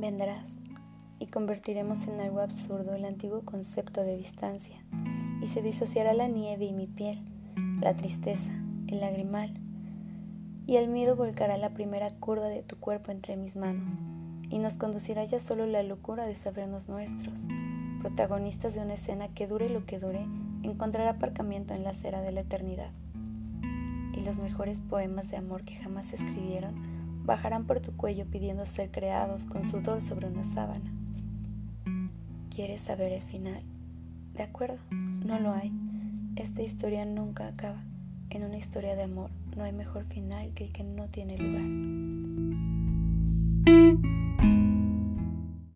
vendrás y convertiremos en algo absurdo el antiguo concepto de distancia, y se disociará la nieve y mi piel, la tristeza, el lagrimal, y el miedo volcará la primera curva de tu cuerpo entre mis manos, y nos conducirá ya solo la locura de sabernos nuestros, protagonistas de una escena que dure lo que dure, encontrará aparcamiento en la acera de la eternidad. Y los mejores poemas de amor que jamás se escribieron bajarán por tu cuello pidiendo ser creados con sudor sobre una sábana. ¿Quieres saber el final? De acuerdo, no lo hay. Esta historia nunca acaba. En una historia de amor no hay mejor final que el que no tiene lugar.